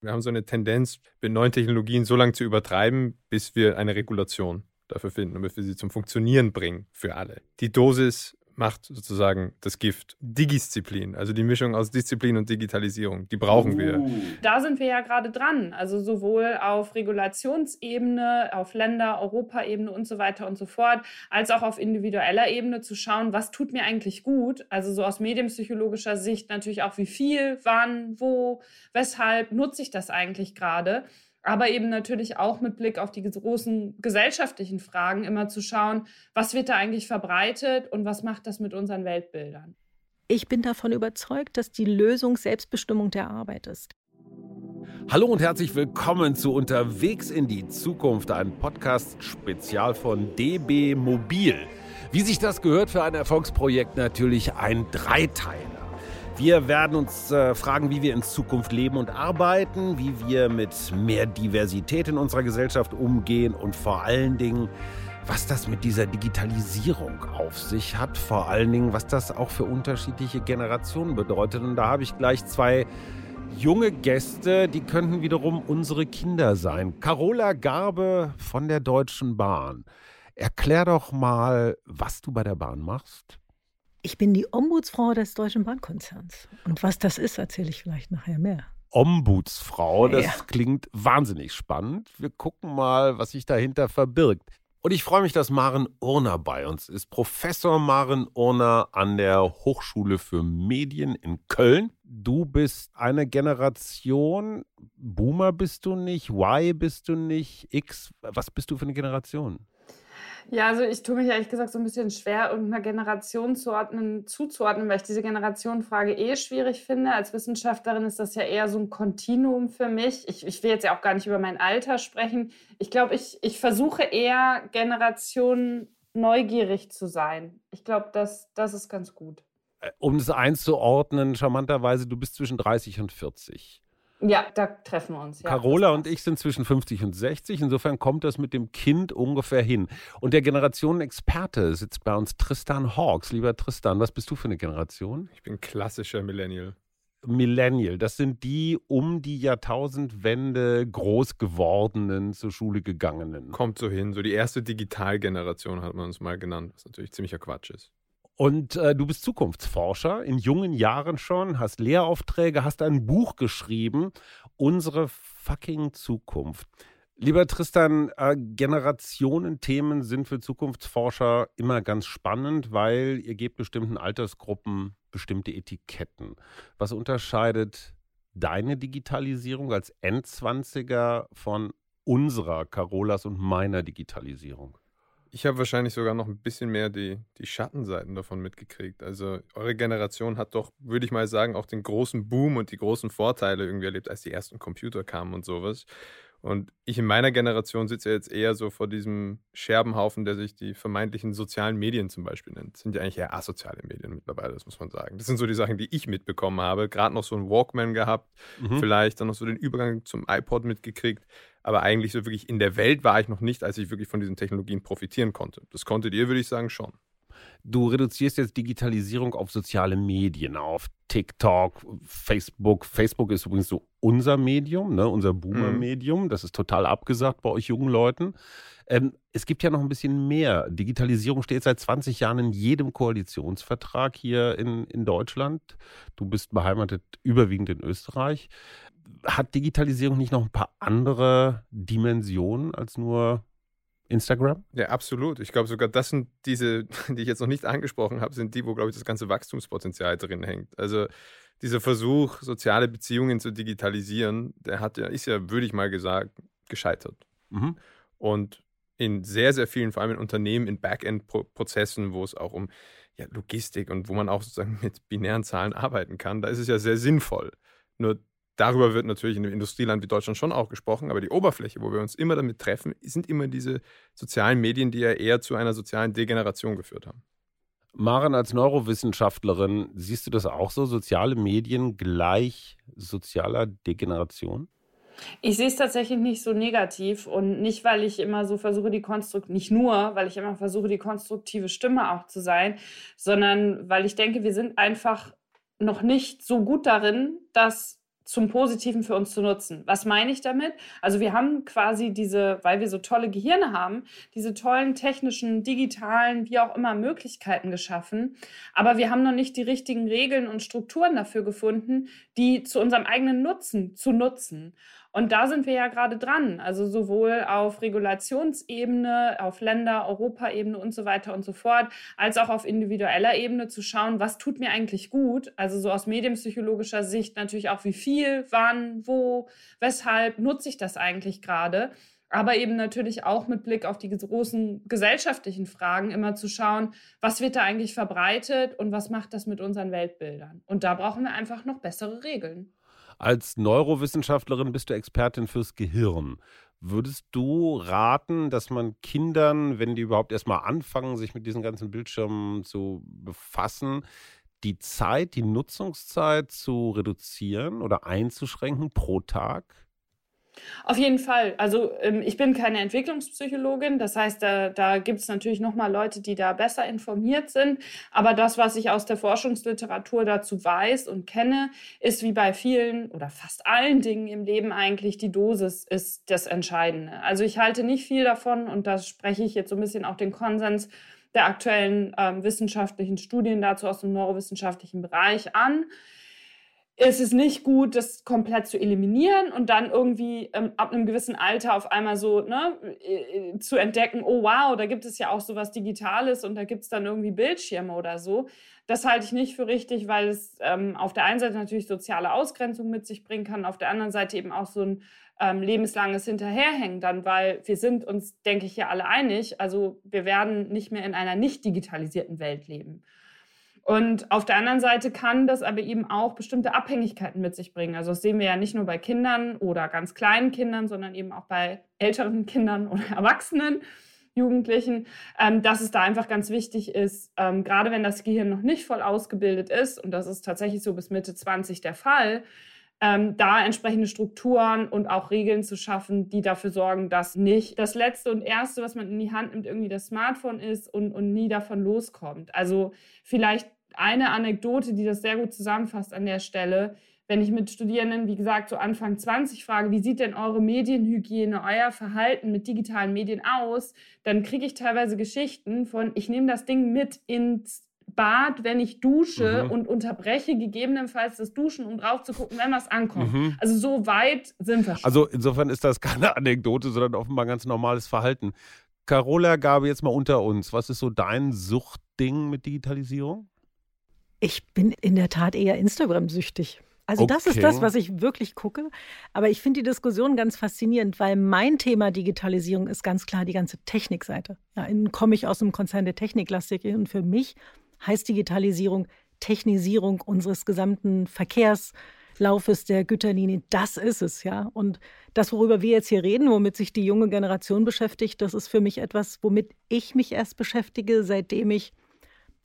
Wir haben so eine Tendenz, mit neuen Technologien so lange zu übertreiben, bis wir eine Regulation dafür finden und bis wir sie zum Funktionieren bringen für alle. Die Dosis macht sozusagen das Gift. Digisziplin, also die Mischung aus Disziplin und Digitalisierung, die brauchen uh. wir. Da sind wir ja gerade dran. Also sowohl auf Regulationsebene, auf Länder, Europaebene und so weiter und so fort, als auch auf individueller Ebene zu schauen, was tut mir eigentlich gut. Also so aus medienpsychologischer Sicht natürlich auch, wie viel, wann, wo, weshalb nutze ich das eigentlich gerade aber eben natürlich auch mit Blick auf die großen gesellschaftlichen Fragen immer zu schauen, was wird da eigentlich verbreitet und was macht das mit unseren Weltbildern. Ich bin davon überzeugt, dass die Lösung Selbstbestimmung der Arbeit ist. Hallo und herzlich willkommen zu Unterwegs in die Zukunft, ein Podcast-Spezial von DB Mobil. Wie sich das gehört für ein Erfolgsprojekt, natürlich ein Dreiteiler. Wir werden uns äh, fragen, wie wir in Zukunft leben und arbeiten, wie wir mit mehr Diversität in unserer Gesellschaft umgehen und vor allen Dingen, was das mit dieser Digitalisierung auf sich hat, vor allen Dingen, was das auch für unterschiedliche Generationen bedeutet. Und da habe ich gleich zwei junge Gäste, die könnten wiederum unsere Kinder sein. Carola Garbe von der Deutschen Bahn. Erklär doch mal, was du bei der Bahn machst. Ich bin die Ombudsfrau des Deutschen Bahnkonzerns. Und was das ist, erzähle ich vielleicht nachher mehr. Ombudsfrau, das ja. klingt wahnsinnig spannend. Wir gucken mal, was sich dahinter verbirgt. Und ich freue mich, dass Maren Urner bei uns ist. Professor Maren Urner an der Hochschule für Medien in Köln. Du bist eine Generation, Boomer bist du nicht, Y bist du nicht, X, was bist du für eine Generation? Ja, also ich tue mich ehrlich gesagt so ein bisschen schwer, irgendeiner Generation zuordnen, zuzuordnen, weil ich diese Generationenfrage eh schwierig finde. Als Wissenschaftlerin ist das ja eher so ein Kontinuum für mich. Ich, ich will jetzt ja auch gar nicht über mein Alter sprechen. Ich glaube, ich, ich versuche eher Generationen neugierig zu sein. Ich glaube, das, das ist ganz gut. Äh, um es einzuordnen, charmanterweise, du bist zwischen 30 und 40. Ja, da treffen wir uns. Ja, Carola und ich sind zwischen 50 und 60. Insofern kommt das mit dem Kind ungefähr hin. Und der Generationenexperte sitzt bei uns, Tristan Hawks. Lieber Tristan, was bist du für eine Generation? Ich bin klassischer Millennial. Millennial, das sind die um die Jahrtausendwende groß gewordenen, zur Schule gegangenen. Kommt so hin. So die erste Digitalgeneration hat man uns mal genannt, was natürlich ziemlicher Quatsch ist. Und äh, du bist Zukunftsforscher, in jungen Jahren schon, hast Lehraufträge, hast ein Buch geschrieben, Unsere fucking Zukunft. Lieber Tristan, äh, Generationenthemen sind für Zukunftsforscher immer ganz spannend, weil ihr gebt bestimmten Altersgruppen bestimmte Etiketten. Was unterscheidet deine Digitalisierung als Endzwanziger von unserer, Carolas und meiner Digitalisierung? Ich habe wahrscheinlich sogar noch ein bisschen mehr die, die Schattenseiten davon mitgekriegt. Also eure Generation hat doch, würde ich mal sagen, auch den großen Boom und die großen Vorteile irgendwie erlebt, als die ersten Computer kamen und sowas. Und ich in meiner Generation sitze jetzt eher so vor diesem Scherbenhaufen, der sich die vermeintlichen sozialen Medien zum Beispiel nennt. Das sind ja eigentlich eher asoziale Medien mittlerweile, das muss man sagen. Das sind so die Sachen, die ich mitbekommen habe. Gerade noch so einen Walkman gehabt, mhm. vielleicht dann noch so den Übergang zum iPod mitgekriegt. Aber eigentlich so wirklich in der Welt war ich noch nicht, als ich wirklich von diesen Technologien profitieren konnte. Das konntet ihr, würde ich sagen, schon. Du reduzierst jetzt Digitalisierung auf soziale Medien, auf TikTok, Facebook. Facebook ist übrigens so unser Medium, ne? unser Boomer-Medium. Mhm. Das ist total abgesagt bei euch jungen Leuten. Ähm, es gibt ja noch ein bisschen mehr. Digitalisierung steht seit 20 Jahren in jedem Koalitionsvertrag hier in, in Deutschland. Du bist beheimatet überwiegend in Österreich. Hat Digitalisierung nicht noch ein paar andere Dimensionen als nur Instagram? Ja, absolut. Ich glaube sogar, das sind diese, die ich jetzt noch nicht angesprochen habe, sind die, wo, glaube ich, das ganze Wachstumspotenzial drin hängt. Also dieser Versuch, soziale Beziehungen zu digitalisieren, der hat ja, ist ja, würde ich mal gesagt, gescheitert. Mhm. Und in sehr, sehr vielen, vor allem in Unternehmen, in Backend-Prozessen, wo es auch um ja, Logistik und wo man auch sozusagen mit binären Zahlen arbeiten kann, da ist es ja sehr sinnvoll. Nur Darüber wird natürlich in einem Industrieland wie Deutschland schon auch gesprochen, aber die Oberfläche, wo wir uns immer damit treffen, sind immer diese sozialen Medien, die ja eher zu einer sozialen Degeneration geführt haben. Maren, als Neurowissenschaftlerin, siehst du das auch so? Soziale Medien gleich sozialer Degeneration? Ich sehe es tatsächlich nicht so negativ und nicht, weil ich immer so versuche, die konstruktive, nicht nur, weil ich immer versuche, die konstruktive Stimme auch zu sein, sondern weil ich denke, wir sind einfach noch nicht so gut darin, dass zum Positiven für uns zu nutzen. Was meine ich damit? Also wir haben quasi diese, weil wir so tolle Gehirne haben, diese tollen technischen, digitalen, wie auch immer Möglichkeiten geschaffen. Aber wir haben noch nicht die richtigen Regeln und Strukturen dafür gefunden, die zu unserem eigenen Nutzen zu nutzen. Und da sind wir ja gerade dran. Also sowohl auf Regulationsebene, auf Länder-, Europaebene und so weiter und so fort, als auch auf individueller Ebene zu schauen, was tut mir eigentlich gut. Also so aus medienpsychologischer Sicht natürlich auch, wie viel, wann, wo, weshalb nutze ich das eigentlich gerade aber eben natürlich auch mit Blick auf die großen gesellschaftlichen Fragen immer zu schauen, was wird da eigentlich verbreitet und was macht das mit unseren Weltbildern. Und da brauchen wir einfach noch bessere Regeln. Als Neurowissenschaftlerin bist du Expertin fürs Gehirn. Würdest du raten, dass man Kindern, wenn die überhaupt erstmal anfangen, sich mit diesen ganzen Bildschirmen zu befassen, die Zeit, die Nutzungszeit zu reduzieren oder einzuschränken pro Tag? Auf jeden Fall. Also ähm, ich bin keine Entwicklungspsychologin, das heißt, da, da gibt es natürlich nochmal Leute, die da besser informiert sind. Aber das, was ich aus der Forschungsliteratur dazu weiß und kenne, ist wie bei vielen oder fast allen Dingen im Leben eigentlich, die Dosis ist das Entscheidende. Also ich halte nicht viel davon und da spreche ich jetzt so ein bisschen auch den Konsens der aktuellen ähm, wissenschaftlichen Studien dazu aus dem neurowissenschaftlichen Bereich an es ist nicht gut, das komplett zu eliminieren und dann irgendwie ähm, ab einem gewissen Alter auf einmal so ne, äh, zu entdecken, oh wow, da gibt es ja auch sowas Digitales und da gibt es dann irgendwie Bildschirme oder so. Das halte ich nicht für richtig, weil es ähm, auf der einen Seite natürlich soziale Ausgrenzung mit sich bringen kann, auf der anderen Seite eben auch so ein ähm, lebenslanges Hinterherhängen dann, weil wir sind uns, denke ich, ja alle einig, also wir werden nicht mehr in einer nicht digitalisierten Welt leben. Und auf der anderen Seite kann das aber eben auch bestimmte Abhängigkeiten mit sich bringen. Also das sehen wir ja nicht nur bei Kindern oder ganz kleinen Kindern, sondern eben auch bei älteren Kindern oder Erwachsenen, Jugendlichen, ähm, dass es da einfach ganz wichtig ist, ähm, gerade wenn das Gehirn noch nicht voll ausgebildet ist, und das ist tatsächlich so bis Mitte 20 der Fall, ähm, da entsprechende Strukturen und auch Regeln zu schaffen, die dafür sorgen, dass nicht das Letzte und Erste, was man in die Hand nimmt, irgendwie das Smartphone ist und, und nie davon loskommt. Also vielleicht eine Anekdote, die das sehr gut zusammenfasst an der Stelle. Wenn ich mit Studierenden, wie gesagt, so Anfang 20 frage, wie sieht denn eure Medienhygiene, euer Verhalten mit digitalen Medien aus, dann kriege ich teilweise Geschichten von, ich nehme das Ding mit ins Bad, wenn ich dusche mhm. und unterbreche gegebenenfalls das Duschen, um drauf zu gucken, wenn was ankommt. Mhm. Also so weit sind wir schon. Also insofern ist das keine Anekdote, sondern offenbar ganz normales Verhalten. Carola Gabe, jetzt mal unter uns. Was ist so dein Suchtding mit Digitalisierung? Ich bin in der Tat eher Instagram-süchtig. Also okay. das ist das, was ich wirklich gucke. Aber ich finde die Diskussion ganz faszinierend, weil mein Thema Digitalisierung ist ganz klar die ganze Technikseite. Ja, komme ich aus dem Konzern der Techniklastik und für mich heißt Digitalisierung Technisierung unseres gesamten Verkehrslaufes der Güterlinie. Das ist es, ja. Und das, worüber wir jetzt hier reden, womit sich die junge Generation beschäftigt, das ist für mich etwas, womit ich mich erst beschäftige, seitdem ich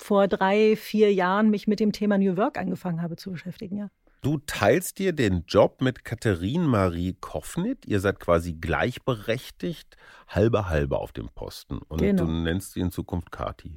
vor drei, vier Jahren mich mit dem Thema New Work angefangen habe zu beschäftigen, ja. Du teilst dir den Job mit Katharine Marie Koffnit. Ihr seid quasi gleichberechtigt, halbe halbe auf dem Posten. Und genau. du nennst sie in Zukunft Kati.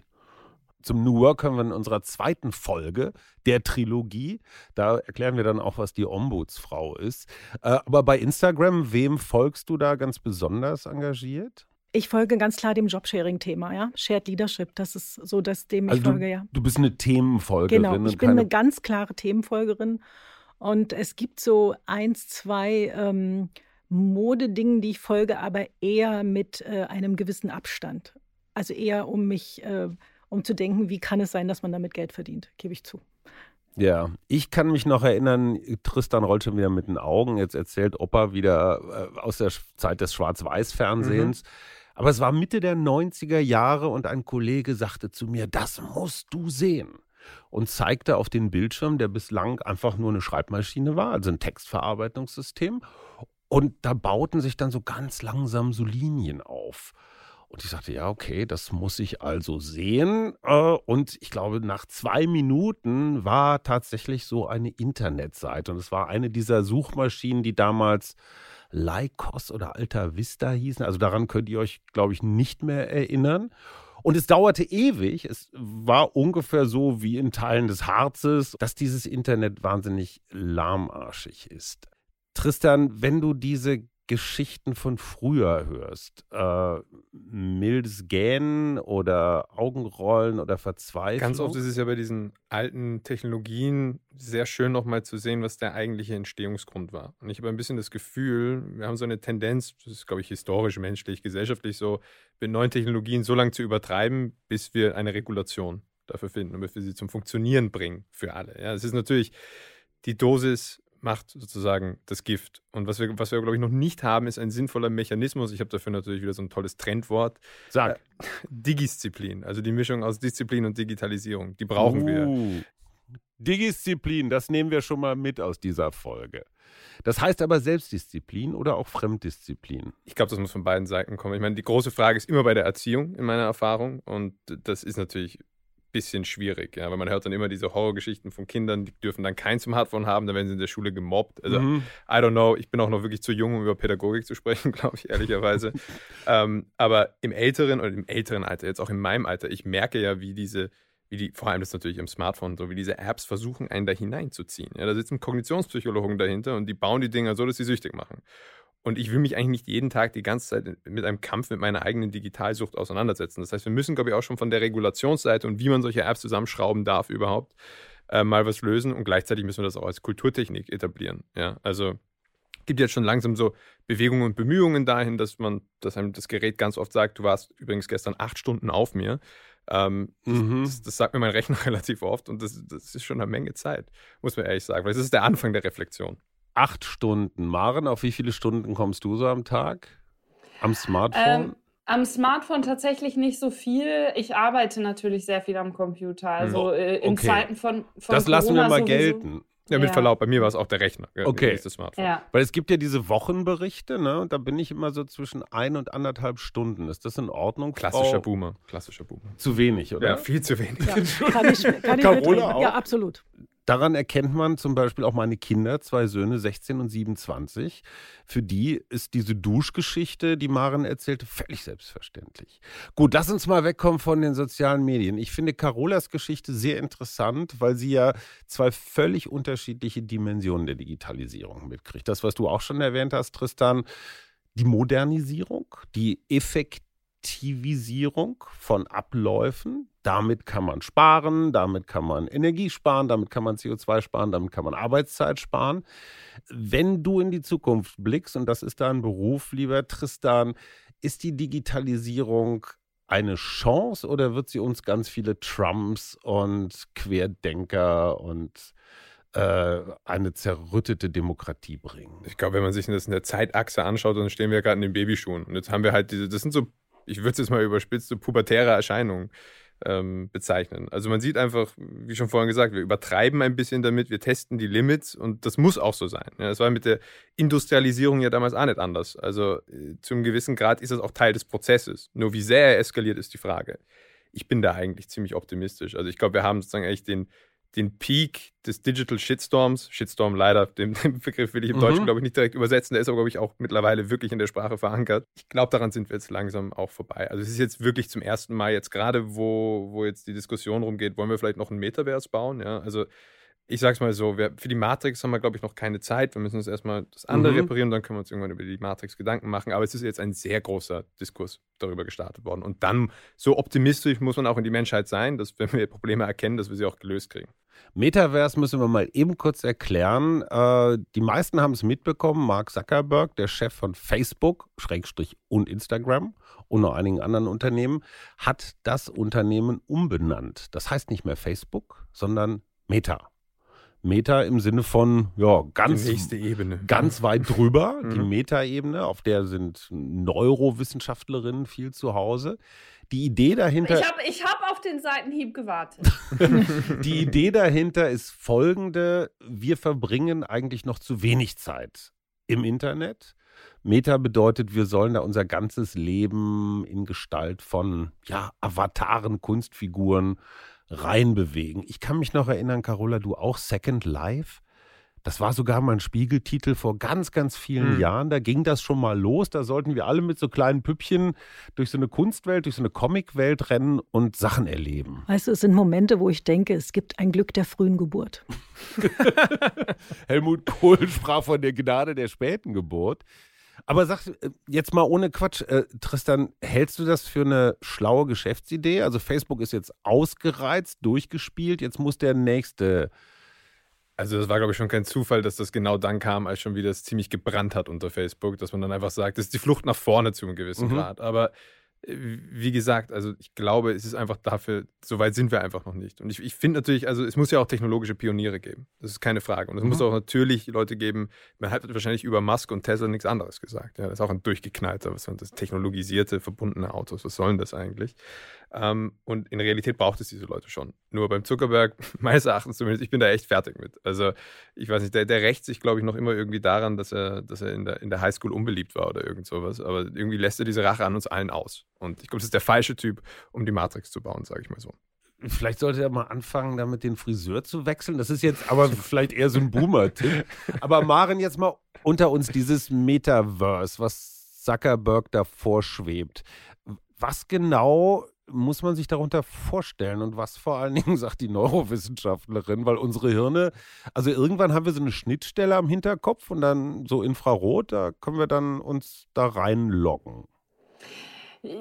Zum New Work können wir in unserer zweiten Folge der Trilogie. Da erklären wir dann auch, was die Ombudsfrau ist. Äh, aber bei Instagram, wem folgst du da ganz besonders engagiert? Ich folge ganz klar dem Jobsharing-Thema, ja. Shared Leadership, das ist so das, dem ich also folge, ja. Du bist eine Themenfolgerin. Genau, ich bin eine ganz klare Themenfolgerin. Und es gibt so eins, zwei ähm, Modedingen, die ich folge, aber eher mit äh, einem gewissen Abstand. Also eher um mich, äh, um zu denken, wie kann es sein, dass man damit Geld verdient, gebe ich zu. Ja, ich kann mich noch erinnern, Tristan rollt schon wieder mit den Augen. Jetzt erzählt Opa wieder äh, aus der Zeit des Schwarz-Weiß-Fernsehens. Mhm. Aber es war Mitte der 90er Jahre und ein Kollege sagte zu mir, das musst du sehen. Und zeigte auf den Bildschirm, der bislang einfach nur eine Schreibmaschine war, also ein Textverarbeitungssystem. Und da bauten sich dann so ganz langsam so Linien auf. Und ich sagte, ja, okay, das muss ich also sehen. Äh, und ich glaube, nach zwei Minuten war tatsächlich so eine Internetseite. Und es war eine dieser Suchmaschinen, die damals Lycos oder Alta Vista hießen. Also daran könnt ihr euch, glaube ich, nicht mehr erinnern. Und es dauerte ewig. Es war ungefähr so wie in Teilen des Harzes, dass dieses Internet wahnsinnig lahmarschig ist. Tristan, wenn du diese Geschichten von früher hörst. Äh, mildes Gähnen oder Augenrollen oder Verzweiflung. Ganz oft ist es ja bei diesen alten Technologien sehr schön nochmal zu sehen, was der eigentliche Entstehungsgrund war. Und ich habe ein bisschen das Gefühl, wir haben so eine Tendenz, das ist glaube ich historisch, menschlich, gesellschaftlich so, mit neuen Technologien so lange zu übertreiben, bis wir eine Regulation dafür finden und bis wir sie zum Funktionieren bringen für alle. Ja, es ist natürlich die Dosis macht sozusagen das Gift. Und was wir, was wir, glaube ich, noch nicht haben, ist ein sinnvoller Mechanismus. Ich habe dafür natürlich wieder so ein tolles Trendwort. Sag. Äh, Digisziplin, also die Mischung aus Disziplin und Digitalisierung. Die brauchen uh, wir. Digisziplin, das nehmen wir schon mal mit aus dieser Folge. Das heißt aber Selbstdisziplin oder auch Fremddisziplin? Ich glaube, das muss von beiden Seiten kommen. Ich meine, die große Frage ist immer bei der Erziehung in meiner Erfahrung. Und das ist natürlich bisschen schwierig, ja, weil man hört dann immer diese Horrorgeschichten von Kindern, die dürfen dann kein Smartphone haben, dann werden sie in der Schule gemobbt. Also, mhm. I don't know, ich bin auch noch wirklich zu jung, um über Pädagogik zu sprechen, glaube ich, ehrlicherweise. ähm, aber im älteren oder im älteren Alter, jetzt auch in meinem Alter, ich merke ja, wie diese, wie die, vor allem das natürlich im Smartphone, so wie diese Apps versuchen, einen da hineinzuziehen. Ja, da sitzen Kognitionspsychologen dahinter und die bauen die Dinger so, dass sie süchtig machen. Und ich will mich eigentlich nicht jeden Tag die ganze Zeit mit einem Kampf mit meiner eigenen Digitalsucht auseinandersetzen. Das heißt, wir müssen, glaube ich, auch schon von der Regulationsseite und wie man solche Apps zusammenschrauben darf überhaupt äh, mal was lösen. Und gleichzeitig müssen wir das auch als Kulturtechnik etablieren. Ja, also gibt jetzt schon langsam so Bewegungen und Bemühungen dahin, dass man, dass einem das Gerät ganz oft sagt, du warst übrigens gestern acht Stunden auf mir. Ähm, mhm. das, das, sagt mir mein Rechner relativ oft und das, das ist schon eine Menge Zeit, muss man ehrlich sagen, weil das ist der Anfang der Reflexion acht Stunden. Maren, auf wie viele Stunden kommst du so am Tag? Am Smartphone? Ähm, am Smartphone tatsächlich nicht so viel. Ich arbeite natürlich sehr viel am Computer. Also äh, in okay. Zeiten von, von Das Corona lassen wir mal sowieso. gelten. Ja, mit ja. Verlaub, bei mir war es auch der Rechner. Okay. Das Smartphone. Ja. Weil es gibt ja diese Wochenberichte, ne? Und da bin ich immer so zwischen ein und anderthalb Stunden. Ist das in Ordnung? Klassischer Frau? Boomer. Klassischer Boomer. Zu wenig, oder? Ja, viel zu wenig. Ja. kann ich, kann ich Carola auch? Ja, absolut. Daran erkennt man zum Beispiel auch meine Kinder, zwei Söhne, 16 und 27. Für die ist diese Duschgeschichte, die Maren erzählte, völlig selbstverständlich. Gut, lass uns mal wegkommen von den sozialen Medien. Ich finde Carolas Geschichte sehr interessant, weil sie ja zwei völlig unterschiedliche Dimensionen der Digitalisierung mitkriegt. Das, was du auch schon erwähnt hast, Tristan, die Modernisierung, die Effektivisierung von Abläufen, damit kann man sparen, damit kann man Energie sparen, damit kann man CO2 sparen, damit kann man Arbeitszeit sparen. Wenn du in die Zukunft blickst, und das ist dein Beruf, lieber Tristan, ist die Digitalisierung eine Chance oder wird sie uns ganz viele Trumps und Querdenker und äh, eine zerrüttete Demokratie bringen? Ich glaube, wenn man sich das in der Zeitachse anschaut, dann stehen wir gerade in den Babyschuhen. Und jetzt haben wir halt diese, das sind so, ich würde es jetzt mal überspitzt, so pubertäre Erscheinungen ähm, bezeichnen. Also man sieht einfach, wie schon vorhin gesagt, wir übertreiben ein bisschen damit, wir testen die Limits und das muss auch so sein. Ja, das war mit der Industrialisierung ja damals auch nicht anders. Also äh, zu einem gewissen Grad ist das auch Teil des Prozesses. Nur wie sehr er eskaliert, ist die Frage. Ich bin da eigentlich ziemlich optimistisch. Also ich glaube, wir haben sozusagen eigentlich den, den Peak des Digital Shitstorms, Shitstorm leider, den, den Begriff will ich im mhm. Deutschen, glaube ich, nicht direkt übersetzen, der ist aber, glaube ich, auch mittlerweile wirklich in der Sprache verankert. Ich glaube, daran sind wir jetzt langsam auch vorbei. Also es ist jetzt wirklich zum ersten Mal jetzt gerade, wo, wo jetzt die Diskussion rumgeht, wollen wir vielleicht noch ein Metaverse bauen? Ja, also ich sag's mal so, wir, für die Matrix haben wir, glaube ich, noch keine Zeit. Wir müssen uns erstmal das andere mhm. reparieren, dann können wir uns irgendwann über die Matrix Gedanken machen. Aber es ist jetzt ein sehr großer Diskurs darüber gestartet worden. Und dann, so optimistisch muss man auch in die Menschheit sein, dass wenn wir Probleme erkennen, dass wir sie auch gelöst kriegen. Metaverse müssen wir mal eben kurz erklären. Äh, die meisten haben es mitbekommen. Mark Zuckerberg, der Chef von Facebook, Schrägstrich und Instagram und noch einigen anderen Unternehmen, hat das Unternehmen umbenannt. Das heißt nicht mehr Facebook, sondern Meta. Meta im Sinne von, ja, ganz, ganz weit drüber, die mhm. Meta-Ebene, auf der sind Neurowissenschaftlerinnen viel zu Hause. Die Idee dahinter. Ich habe ich hab auf den Seitenhieb gewartet. die Idee dahinter ist folgende: Wir verbringen eigentlich noch zu wenig Zeit im Internet. Meta bedeutet, wir sollen da unser ganzes Leben in Gestalt von ja, Avataren, Kunstfiguren reinbewegen. Ich kann mich noch erinnern, Carola, du auch Second Life? Das war sogar mal ein Spiegeltitel vor ganz, ganz vielen mhm. Jahren. Da ging das schon mal los. Da sollten wir alle mit so kleinen Püppchen durch so eine Kunstwelt, durch so eine Comicwelt rennen und Sachen erleben. Weißt du, es sind Momente, wo ich denke, es gibt ein Glück der frühen Geburt. Helmut Kohl sprach von der Gnade der späten Geburt. Aber sag äh, jetzt mal ohne Quatsch, äh, Tristan, hältst du das für eine schlaue Geschäftsidee? Also Facebook ist jetzt ausgereizt, durchgespielt, jetzt muss der nächste. Also das war, glaube ich, schon kein Zufall, dass das genau dann kam, als schon wieder es ziemlich gebrannt hat unter Facebook, dass man dann einfach sagt, das ist die Flucht nach vorne zu einem gewissen mhm. Grad. Aber wie gesagt, also ich glaube, es ist einfach dafür, so weit sind wir einfach noch nicht. Und ich, ich finde natürlich, also es muss ja auch technologische Pioniere geben. Das ist keine Frage. Und es mhm. muss auch natürlich Leute geben, man hat wahrscheinlich über Musk und Tesla nichts anderes gesagt. Ja, das ist auch ein durchgeknallter, was das technologisierte, verbundene Autos. Was sollen das eigentlich? Ähm, und in Realität braucht es diese Leute schon. Nur beim Zuckerberg, meines Erachtens zumindest, ich bin da echt fertig mit. Also, ich weiß nicht, der, der rächt sich, glaube ich, noch immer irgendwie daran, dass er, dass er in der, in der Highschool unbeliebt war oder irgend sowas. Aber irgendwie lässt er diese Rache an uns allen aus. Und ich glaube, das ist der falsche Typ, um die Matrix zu bauen, sage ich mal so. Vielleicht sollte er mal anfangen, damit den Friseur zu wechseln. Das ist jetzt aber vielleicht eher so ein Boomer-Tipp. Aber Maren, jetzt mal unter uns dieses Metaverse, was Zuckerberg da vorschwebt. Was genau muss man sich darunter vorstellen und was vor allen Dingen sagt die Neurowissenschaftlerin, weil unsere Hirne, also irgendwann haben wir so eine Schnittstelle am Hinterkopf und dann so Infrarot, da können wir dann uns da reinloggen.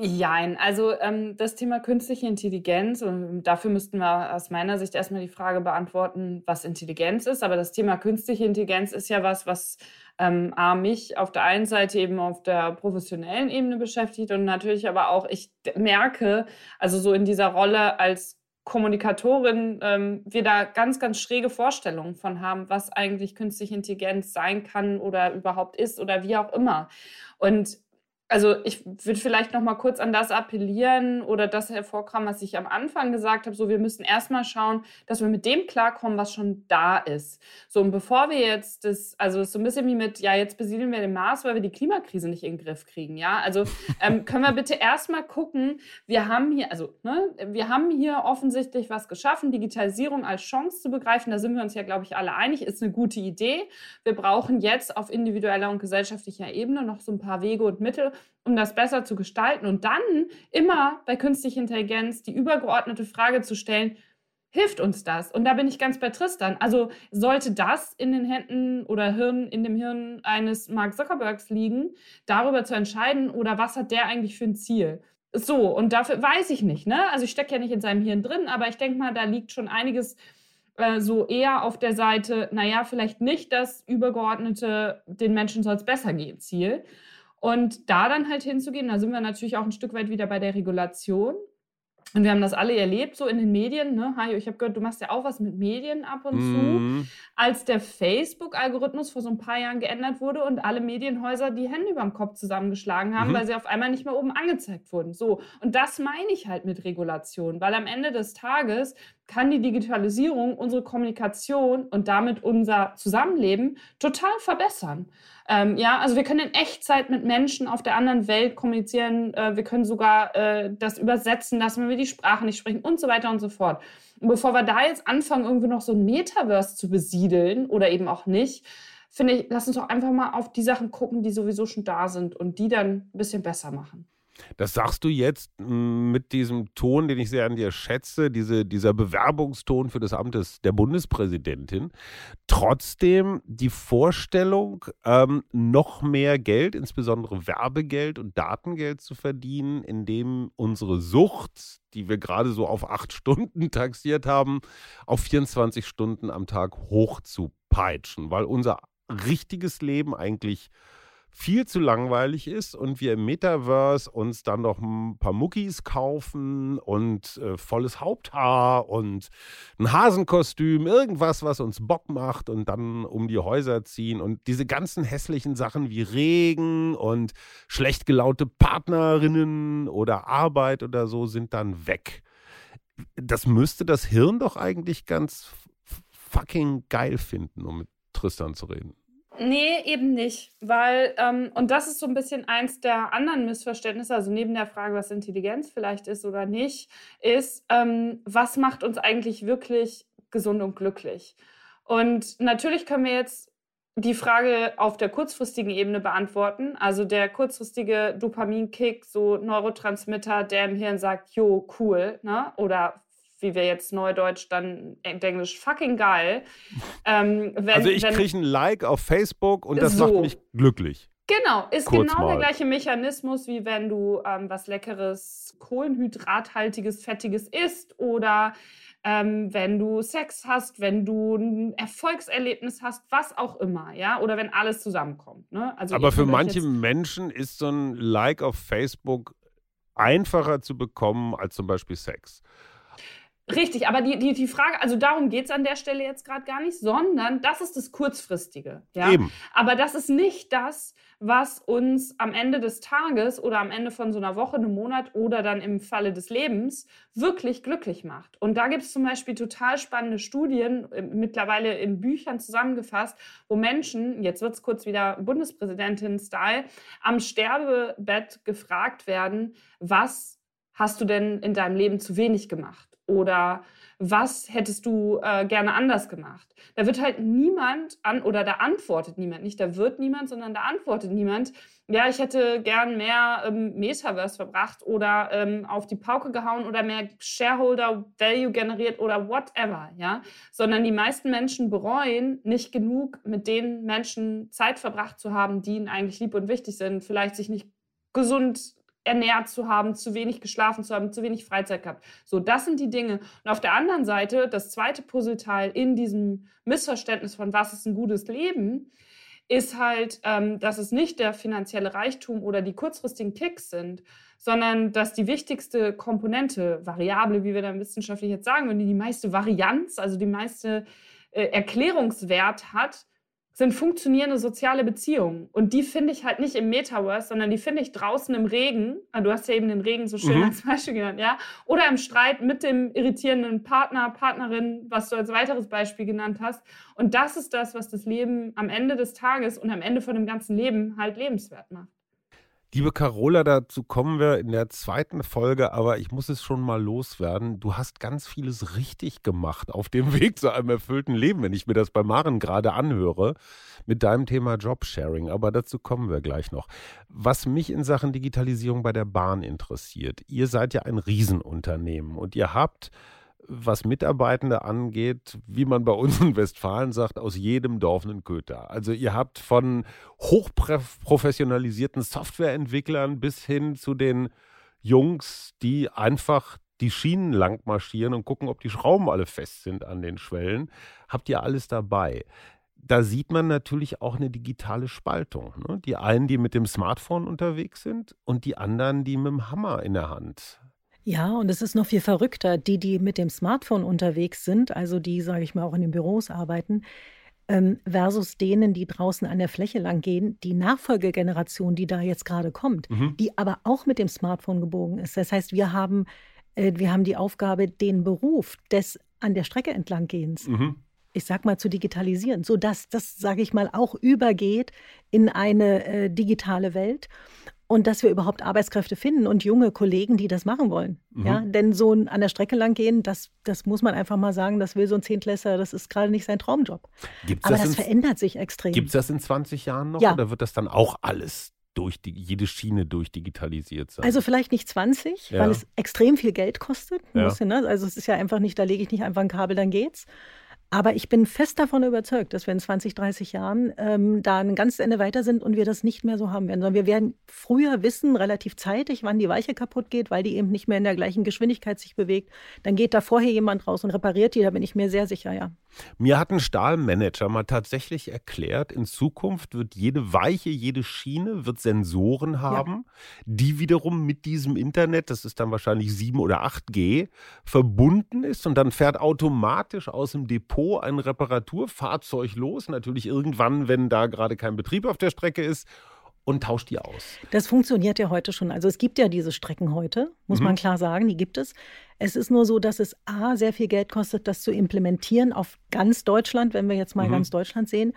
Jein, also ähm, das Thema künstliche Intelligenz, und dafür müssten wir aus meiner Sicht erstmal die Frage beantworten, was Intelligenz ist. Aber das Thema künstliche Intelligenz ist ja was, was ähm, A, mich auf der einen Seite eben auf der professionellen Ebene beschäftigt und natürlich aber auch, ich merke, also so in dieser Rolle als Kommunikatorin, ähm, wir da ganz, ganz schräge Vorstellungen von haben, was eigentlich künstliche Intelligenz sein kann oder überhaupt ist oder wie auch immer. Und also ich würde vielleicht noch mal kurz an das appellieren oder das hervorkramen, was ich am Anfang gesagt habe. So, wir müssen erstmal schauen, dass wir mit dem klarkommen, was schon da ist. So, und bevor wir jetzt das, also so ein bisschen wie mit, ja, jetzt besiedeln wir den Mars, weil wir die Klimakrise nicht in den Griff kriegen, ja. Also ähm, können wir bitte erstmal gucken, wir haben hier, also, ne, wir haben hier offensichtlich was geschaffen, Digitalisierung als Chance zu begreifen. Da sind wir uns ja, glaube ich, alle einig, ist eine gute Idee. Wir brauchen jetzt auf individueller und gesellschaftlicher Ebene noch so ein paar Wege und Mittel, um das besser zu gestalten und dann immer bei künstlicher Intelligenz die übergeordnete Frage zu stellen, hilft uns das? Und da bin ich ganz bei Tristan. Also sollte das in den Händen oder Hirn, in dem Hirn eines Mark Zuckerbergs liegen, darüber zu entscheiden oder was hat der eigentlich für ein Ziel? So, und dafür weiß ich nicht, ne? Also ich stecke ja nicht in seinem Hirn drin, aber ich denke mal, da liegt schon einiges äh, so eher auf der Seite, naja, vielleicht nicht das übergeordnete, den Menschen soll es besser gehen Ziel, und da dann halt hinzugehen, da sind wir natürlich auch ein Stück weit wieder bei der Regulation. Und wir haben das alle erlebt, so in den Medien. Ne? Hajo, ich habe gehört, du machst ja auch was mit Medien ab und mm. zu. Als der Facebook-Algorithmus vor so ein paar Jahren geändert wurde und alle Medienhäuser die Hände über dem Kopf zusammengeschlagen haben, mhm. weil sie auf einmal nicht mehr oben angezeigt wurden. So. Und das meine ich halt mit Regulation, weil am Ende des Tages kann die Digitalisierung unsere Kommunikation und damit unser Zusammenleben total verbessern. Ähm, ja, also wir können in Echtzeit mit Menschen auf der anderen Welt kommunizieren. Äh, wir können sogar äh, das übersetzen lassen, wenn wir die Sprache nicht sprechen und so weiter und so fort. Und bevor wir da jetzt anfangen, irgendwie noch so ein Metaverse zu besiedeln oder eben auch nicht, finde ich, lass uns doch einfach mal auf die Sachen gucken, die sowieso schon da sind und die dann ein bisschen besser machen. Das sagst du jetzt mm, mit diesem Ton, den ich sehr an dir schätze, diese, dieser Bewerbungston für das Amt des, der Bundespräsidentin. Trotzdem die Vorstellung, ähm, noch mehr Geld, insbesondere Werbegeld und Datengeld zu verdienen, indem unsere Sucht, die wir gerade so auf acht Stunden taxiert haben, auf 24 Stunden am Tag hochzupeitschen, weil unser richtiges Leben eigentlich viel zu langweilig ist und wir im Metaverse uns dann noch ein paar Muckis kaufen und äh, volles Haupthaar und ein Hasenkostüm, irgendwas, was uns Bock macht und dann um die Häuser ziehen und diese ganzen hässlichen Sachen wie Regen und schlecht gelaute Partnerinnen oder Arbeit oder so sind dann weg. Das müsste das Hirn doch eigentlich ganz fucking geil finden, um mit Tristan zu reden. Nee, eben nicht. Weil, ähm, und das ist so ein bisschen eins der anderen Missverständnisse, also neben der Frage, was Intelligenz vielleicht ist oder nicht, ist, ähm, was macht uns eigentlich wirklich gesund und glücklich? Und natürlich können wir jetzt die Frage auf der kurzfristigen Ebene beantworten. Also der kurzfristige Dopaminkick, so Neurotransmitter, der im Hirn sagt, jo, cool, ne? Oder wie wir jetzt neudeutsch dann Englisch fucking geil. Ähm, wenn, also ich kriege ein Like auf Facebook und das so. macht mich glücklich. Genau, ist Kurz genau mal. der gleiche Mechanismus, wie wenn du ähm, was Leckeres, Kohlenhydrathaltiges, Fettiges isst oder ähm, wenn du Sex hast, wenn du ein Erfolgserlebnis hast, was auch immer, ja, oder wenn alles zusammenkommt. Ne? Also Aber für manche Menschen ist so ein Like auf Facebook einfacher zu bekommen als zum Beispiel Sex. Richtig, aber die, die, die Frage, also darum geht es an der Stelle jetzt gerade gar nicht, sondern das ist das Kurzfristige. Ja? Eben. Aber das ist nicht das, was uns am Ende des Tages oder am Ende von so einer Woche, einem Monat oder dann im Falle des Lebens wirklich glücklich macht. Und da gibt es zum Beispiel total spannende Studien, äh, mittlerweile in Büchern zusammengefasst, wo Menschen, jetzt wird es kurz wieder Bundespräsidentin-Style, am Sterbebett gefragt werden, was hast du denn in deinem Leben zu wenig gemacht? Oder was hättest du äh, gerne anders gemacht? Da wird halt niemand an oder da antwortet niemand, nicht da wird niemand, sondern da antwortet niemand. Ja, ich hätte gern mehr ähm, Metaverse verbracht oder ähm, auf die Pauke gehauen oder mehr Shareholder Value generiert oder whatever, ja. Sondern die meisten Menschen bereuen nicht genug mit den Menschen Zeit verbracht zu haben, die ihnen eigentlich lieb und wichtig sind, vielleicht sich nicht gesund ernährt zu haben, zu wenig geschlafen zu haben, zu wenig Freizeit gehabt. So, das sind die Dinge. Und auf der anderen Seite, das zweite Puzzleteil in diesem Missverständnis von was ist ein gutes Leben, ist halt, ähm, dass es nicht der finanzielle Reichtum oder die kurzfristigen Kicks sind, sondern dass die wichtigste Komponente, Variable, wie wir dann wissenschaftlich jetzt sagen, die die meiste Varianz, also die meiste äh, Erklärungswert hat, sind funktionierende soziale Beziehungen. Und die finde ich halt nicht im Metaverse, sondern die finde ich draußen im Regen. Ah, du hast ja eben den Regen so schön mhm. als Beispiel genannt, ja. Oder im Streit mit dem irritierenden Partner, Partnerin, was du als weiteres Beispiel genannt hast. Und das ist das, was das Leben am Ende des Tages und am Ende von dem ganzen Leben halt lebenswert macht. Liebe Carola, dazu kommen wir in der zweiten Folge, aber ich muss es schon mal loswerden. Du hast ganz vieles richtig gemacht auf dem Weg zu einem erfüllten Leben, wenn ich mir das bei Maren gerade anhöre, mit deinem Thema Jobsharing. Aber dazu kommen wir gleich noch. Was mich in Sachen Digitalisierung bei der Bahn interessiert, ihr seid ja ein Riesenunternehmen und ihr habt was Mitarbeitende angeht, wie man bei uns in Westfalen sagt, aus jedem Dorf einen Köter. Also ihr habt von hochprofessionalisierten Softwareentwicklern bis hin zu den Jungs, die einfach die Schienen lang marschieren und gucken, ob die Schrauben alle fest sind an den Schwellen, habt ihr alles dabei. Da sieht man natürlich auch eine digitale Spaltung. Ne? Die einen, die mit dem Smartphone unterwegs sind und die anderen, die mit dem Hammer in der Hand ja, und es ist noch viel verrückter. Die, die mit dem Smartphone unterwegs sind, also die, sage ich mal, auch in den Büros arbeiten, ähm, versus denen, die draußen an der Fläche lang gehen, die Nachfolgegeneration, die da jetzt gerade kommt, mhm. die aber auch mit dem Smartphone gebogen ist. Das heißt, wir haben, äh, wir haben die Aufgabe, den Beruf des an der Strecke entlanggehens, mhm. ich sag mal, zu digitalisieren, sodass das, sage ich mal, auch übergeht in eine äh, digitale Welt und dass wir überhaupt Arbeitskräfte finden und junge Kollegen, die das machen wollen. Mhm. Ja, denn so an der Strecke lang gehen, das, das muss man einfach mal sagen, das will so ein Zehntklässler, das ist gerade nicht sein Traumjob. Gibt's Aber das, das verändert sich extrem. Gibt es das in 20 Jahren noch ja. oder wird das dann auch alles durch die, jede Schiene durchdigitalisiert sein? Also vielleicht nicht 20, ja. weil es extrem viel Geld kostet. Ja. Muss, ne? Also es ist ja einfach nicht, da lege ich nicht einfach ein Kabel, dann geht's. Aber ich bin fest davon überzeugt, dass wir in 20, 30 Jahren ähm, da ein ganzes Ende weiter sind und wir das nicht mehr so haben werden, sondern wir werden früher wissen, relativ zeitig, wann die Weiche kaputt geht, weil die eben nicht mehr in der gleichen Geschwindigkeit sich bewegt. Dann geht da vorher jemand raus und repariert die, da bin ich mir sehr sicher, ja. Mir hat ein Stahlmanager mal tatsächlich erklärt, in Zukunft wird jede Weiche, jede Schiene wird Sensoren haben, ja. die wiederum mit diesem Internet, das ist dann wahrscheinlich 7 oder 8G, verbunden ist. Und dann fährt automatisch aus dem Depot ein Reparaturfahrzeug los, natürlich irgendwann, wenn da gerade kein Betrieb auf der Strecke ist und tauscht die aus. Das funktioniert ja heute schon. Also es gibt ja diese Strecken heute, muss mhm. man klar sagen, die gibt es. Es ist nur so, dass es A, sehr viel Geld kostet, das zu implementieren auf ganz Deutschland, wenn wir jetzt mal mhm. ganz Deutschland sehen.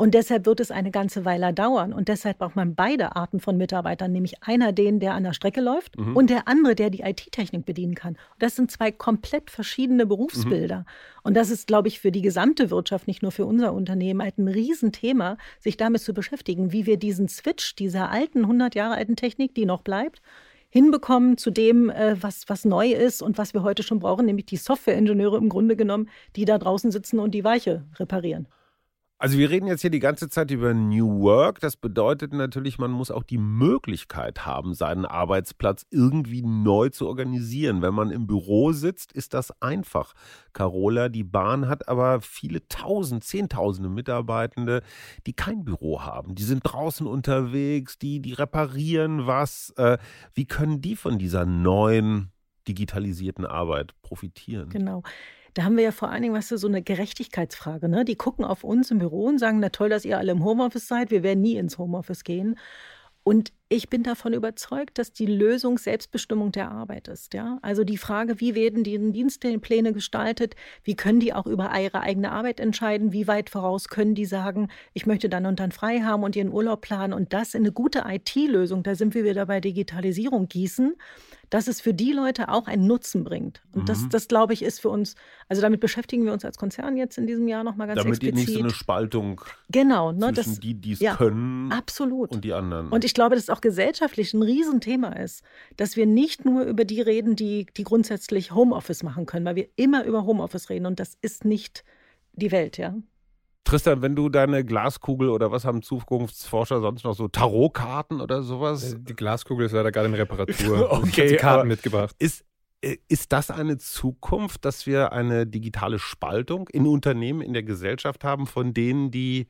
Und deshalb wird es eine ganze Weile dauern. Und deshalb braucht man beide Arten von Mitarbeitern, nämlich einer den, der an der Strecke läuft mhm. und der andere, der die IT-Technik bedienen kann. Das sind zwei komplett verschiedene Berufsbilder. Mhm. Und das ist, glaube ich, für die gesamte Wirtschaft, nicht nur für unser Unternehmen, halt ein Riesenthema, sich damit zu beschäftigen, wie wir diesen Switch dieser alten, 100 Jahre alten Technik, die noch bleibt, hinbekommen zu dem, äh, was, was neu ist und was wir heute schon brauchen, nämlich die Softwareingenieure im Grunde genommen, die da draußen sitzen und die Weiche reparieren. Also wir reden jetzt hier die ganze Zeit über New Work. Das bedeutet natürlich, man muss auch die Möglichkeit haben, seinen Arbeitsplatz irgendwie neu zu organisieren. Wenn man im Büro sitzt, ist das einfach. Carola, die Bahn hat aber viele tausend, zehntausende Mitarbeitende, die kein Büro haben. Die sind draußen unterwegs, die, die reparieren was. Äh, wie können die von dieser neuen digitalisierten Arbeit profitieren? Genau. Da haben wir ja vor allen Dingen, weißt du, so eine Gerechtigkeitsfrage. Ne? Die gucken auf uns im Büro und sagen, na toll, dass ihr alle im Homeoffice seid, wir werden nie ins Homeoffice gehen. Und ich bin davon überzeugt, dass die Lösung Selbstbestimmung der Arbeit ist. Ja? Also die Frage, wie werden die Dienstpläne gestaltet? Wie können die auch über ihre eigene Arbeit entscheiden? Wie weit voraus können die sagen, ich möchte dann und dann frei haben und ihren Urlaub planen und das in eine gute IT-Lösung, da sind wir wieder bei Digitalisierung gießen dass es für die Leute auch einen Nutzen bringt. Und mhm. das, das glaube ich, ist für uns, also damit beschäftigen wir uns als Konzern jetzt in diesem Jahr nochmal ganz damit explizit. Damit ihr nicht so eine Spaltung genau, ne, zwischen das, die, die es ja, können absolut. und die anderen. Und ich glaube, dass es auch gesellschaftlich ein Riesenthema ist, dass wir nicht nur über die reden, die, die grundsätzlich Homeoffice machen können, weil wir immer über Homeoffice reden und das ist nicht die Welt, ja. Tristan, wenn du deine Glaskugel oder was haben Zukunftsforscher sonst noch so Tarotkarten oder sowas? Äh, die Glaskugel ist leider gerade in Reparatur. okay, ich die Karten mitgebracht. Ist, äh, ist das eine Zukunft, dass wir eine digitale Spaltung in Unternehmen, in der Gesellschaft haben, von denen, die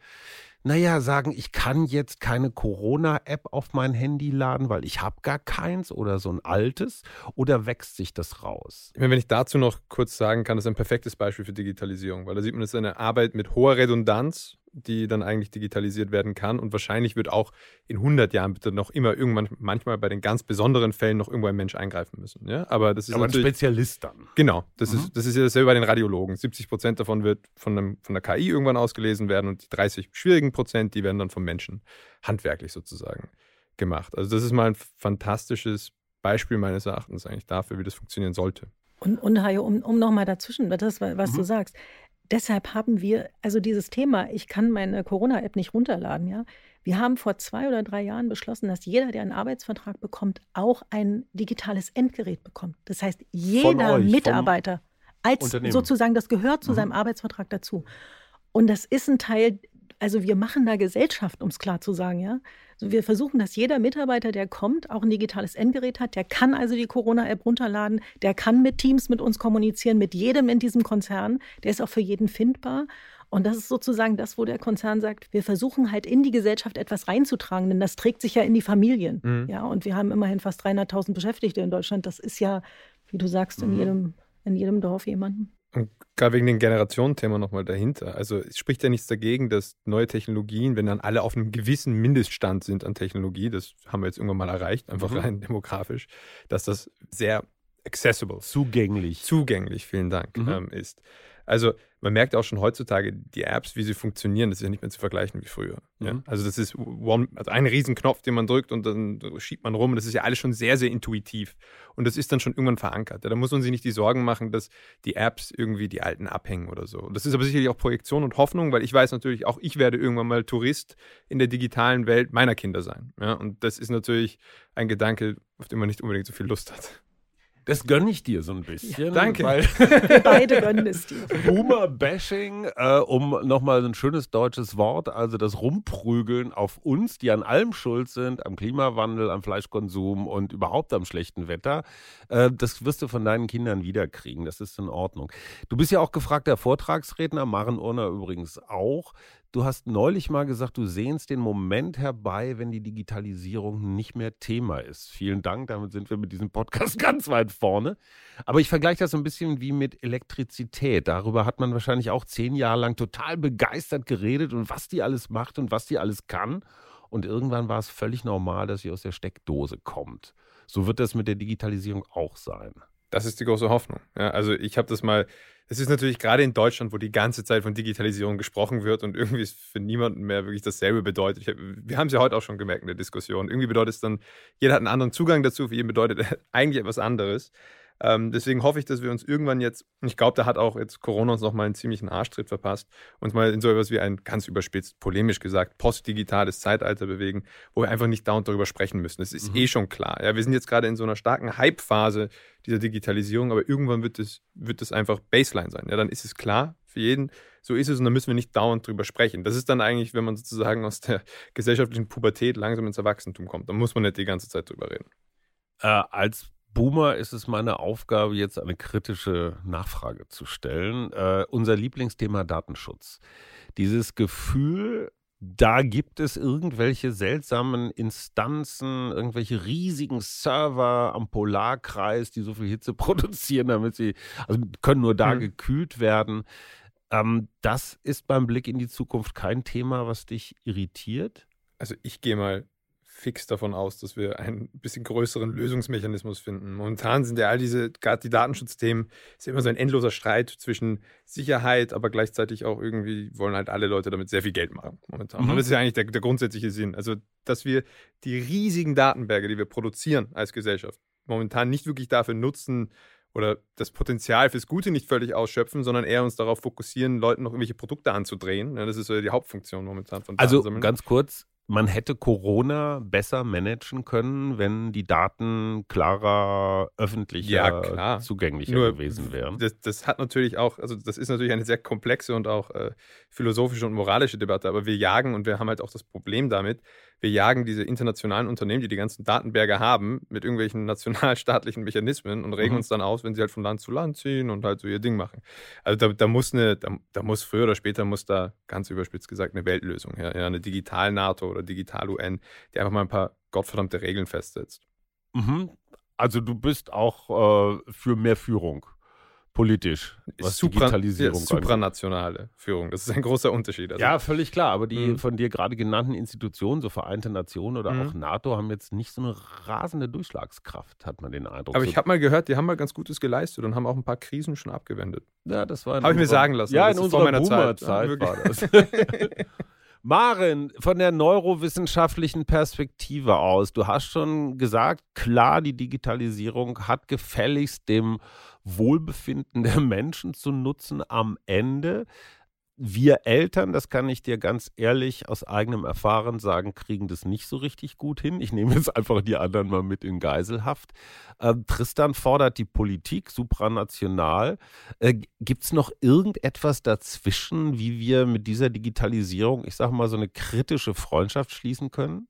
naja, sagen, ich kann jetzt keine Corona-App auf mein Handy laden, weil ich habe gar keins oder so ein altes? Oder wächst sich das raus? Wenn ich dazu noch kurz sagen kann, das ist ein perfektes Beispiel für Digitalisierung, weil da sieht man, das ist eine Arbeit mit hoher Redundanz die dann eigentlich digitalisiert werden kann. Und wahrscheinlich wird auch in 100 Jahren bitte noch immer irgendwann, manchmal bei den ganz besonderen Fällen noch irgendwo ein Mensch eingreifen müssen. Ja? Aber das ist Aber ein Spezialist dann. Genau. Das, mhm. ist, das ist ja dasselbe bei den Radiologen. 70 Prozent davon wird von, einem, von der KI irgendwann ausgelesen werden und die 30 schwierigen Prozent, die werden dann vom Menschen handwerklich sozusagen gemacht. Also das ist mal ein fantastisches Beispiel meines Erachtens eigentlich dafür, wie das funktionieren sollte. Und, und Hajo, um, um nochmal dazwischen, das, was mhm. du sagst, deshalb haben wir, also dieses Thema, ich kann meine Corona-App nicht runterladen, ja. Wir haben vor zwei oder drei Jahren beschlossen, dass jeder, der einen Arbeitsvertrag bekommt, auch ein digitales Endgerät bekommt. Das heißt, jeder euch, Mitarbeiter als sozusagen, das gehört zu mhm. seinem Arbeitsvertrag dazu. Und das ist ein Teil, also wir machen da Gesellschaft, um es klar zu sagen, ja. Also wir versuchen, dass jeder Mitarbeiter, der kommt, auch ein digitales Endgerät hat. Der kann also die Corona-App runterladen. Der kann mit Teams mit uns kommunizieren, mit jedem in diesem Konzern. Der ist auch für jeden findbar. Und das ist sozusagen das, wo der Konzern sagt, wir versuchen halt in die Gesellschaft etwas reinzutragen, denn das trägt sich ja in die Familien. Mhm. Ja, und wir haben immerhin fast 300.000 Beschäftigte in Deutschland. Das ist ja, wie du sagst, in, mhm. jedem, in jedem Dorf jemanden. Und gerade wegen dem Generationenthema nochmal dahinter. Also es spricht ja nichts dagegen, dass neue Technologien, wenn dann alle auf einem gewissen Mindeststand sind an Technologie, das haben wir jetzt irgendwann mal erreicht, einfach mhm. rein demografisch, dass das sehr accessible, zugänglich, zugänglich, vielen Dank, mhm. ähm, ist. Also man merkt auch schon heutzutage, die Apps, wie sie funktionieren, das ist ja nicht mehr zu vergleichen wie früher. Mhm. Ja? Also das ist one, also ein Riesenknopf, den man drückt und dann schiebt man rum. Das ist ja alles schon sehr, sehr intuitiv. Und das ist dann schon irgendwann verankert. Da muss man sich nicht die Sorgen machen, dass die Apps irgendwie die alten abhängen oder so. Das ist aber sicherlich auch Projektion und Hoffnung, weil ich weiß natürlich, auch ich werde irgendwann mal Tourist in der digitalen Welt meiner Kinder sein. Ja? Und das ist natürlich ein Gedanke, auf den man nicht unbedingt so viel Lust hat. Das gönne ich dir so ein bisschen. Ja, danke. Weil Wir beide gönnen es dir. Boomer-Bashing, äh, um nochmal ein schönes deutsches Wort, also das Rumprügeln auf uns, die an allem schuld sind, am Klimawandel, am Fleischkonsum und überhaupt am schlechten Wetter, äh, das wirst du von deinen Kindern wiederkriegen. Das ist in Ordnung. Du bist ja auch gefragter Vortragsredner, Maren Urner übrigens auch. Du hast neulich mal gesagt, du sehnst den Moment herbei, wenn die Digitalisierung nicht mehr Thema ist. Vielen Dank, damit sind wir mit diesem Podcast ganz weit vorne. Aber ich vergleiche das so ein bisschen wie mit Elektrizität. Darüber hat man wahrscheinlich auch zehn Jahre lang total begeistert geredet und was die alles macht und was die alles kann. Und irgendwann war es völlig normal, dass sie aus der Steckdose kommt. So wird das mit der Digitalisierung auch sein. Das ist die große Hoffnung. Ja, also ich habe das mal Es ist natürlich gerade in Deutschland, wo die ganze Zeit von Digitalisierung gesprochen wird und irgendwie es für niemanden mehr wirklich dasselbe bedeutet. Hab, wir haben es ja heute auch schon gemerkt in der Diskussion. Irgendwie bedeutet es dann, jeder hat einen anderen Zugang dazu, für jeden bedeutet eigentlich etwas anderes. Ähm, deswegen hoffe ich, dass wir uns irgendwann jetzt, und ich glaube, da hat auch jetzt Corona uns nochmal einen ziemlichen Arschtritt verpasst, uns mal in so etwas wie ein ganz überspitzt, polemisch gesagt, postdigitales Zeitalter bewegen, wo wir einfach nicht dauernd darüber sprechen müssen. Das ist mhm. eh schon klar. Ja, wir sind jetzt gerade in so einer starken Hype-Phase dieser Digitalisierung, aber irgendwann wird es, wird es einfach Baseline sein. Ja, dann ist es klar für jeden, so ist es und dann müssen wir nicht dauernd drüber sprechen. Das ist dann eigentlich, wenn man sozusagen aus der gesellschaftlichen Pubertät langsam ins Erwachsentum kommt, dann muss man nicht die ganze Zeit drüber reden. Äh, als Boomer ist es meine Aufgabe, jetzt eine kritische Nachfrage zu stellen. Äh, unser Lieblingsthema Datenschutz. Dieses Gefühl, da gibt es irgendwelche seltsamen Instanzen, irgendwelche riesigen Server am Polarkreis, die so viel Hitze produzieren, damit sie, also können nur da mhm. gekühlt werden. Ähm, das ist beim Blick in die Zukunft kein Thema, was dich irritiert? Also ich gehe mal fix davon aus, dass wir einen bisschen größeren Lösungsmechanismus finden. Momentan sind ja all diese, gerade die Datenschutzthemen, ist ja immer so ein endloser Streit zwischen Sicherheit, aber gleichzeitig auch irgendwie wollen halt alle Leute damit sehr viel Geld machen momentan. Mhm. Und das ist ja eigentlich der, der grundsätzliche Sinn. Also, dass wir die riesigen Datenberge, die wir produzieren als Gesellschaft, momentan nicht wirklich dafür nutzen, oder das Potenzial fürs Gute nicht völlig ausschöpfen, sondern eher uns darauf fokussieren, Leuten noch irgendwelche Produkte anzudrehen. Ja, das ist so die Hauptfunktion momentan von Also ganz kurz, man hätte Corona besser managen können, wenn die Daten klarer, öffentlicher, ja, klar. zugänglicher Nur, gewesen wären. Das, das, hat natürlich auch, also das ist natürlich eine sehr komplexe und auch äh, philosophische und moralische Debatte, aber wir jagen und wir haben halt auch das Problem damit, wir jagen diese internationalen Unternehmen, die die ganzen Datenberge haben, mit irgendwelchen nationalstaatlichen Mechanismen und regen mhm. uns dann aus, wenn sie halt von Land zu Land ziehen und halt so ihr Ding machen. Also da, da muss eine, da, da, muss früher oder später muss da ganz überspitzt gesagt eine Weltlösung her, ja, eine Digital-NATO oder Digital-UN, die einfach mal ein paar gottverdammte Regeln festsetzt. Mhm. Also du bist auch äh, für mehr Führung politisch, was Supra, Digitalisierung ja, supranationale Führung. Das ist ein großer Unterschied. Also, ja, völlig klar. Aber die mhm. von dir gerade genannten Institutionen, so Vereinte Nationen oder mhm. auch NATO, haben jetzt nicht so eine rasende Durchschlagskraft, hat man den Eindruck. Aber ich habe mal gehört, die haben mal ganz Gutes geleistet und haben auch ein paar Krisen schon abgewendet. Ja, das war. Habe ich mir sagen lassen. Ja, in unserer vor meiner Zeit, Zeit ja, war das. Maren, von der neurowissenschaftlichen Perspektive aus, du hast schon gesagt, klar, die Digitalisierung hat gefälligst dem Wohlbefinden der Menschen zu nutzen am Ende wir Eltern, das kann ich dir ganz ehrlich aus eigenem Erfahren sagen, kriegen das nicht so richtig gut hin. Ich nehme jetzt einfach die anderen mal mit in Geiselhaft. Äh, Tristan fordert die Politik supranational. Äh, Gibt es noch irgendetwas dazwischen, wie wir mit dieser Digitalisierung, ich sage mal, so eine kritische Freundschaft schließen können?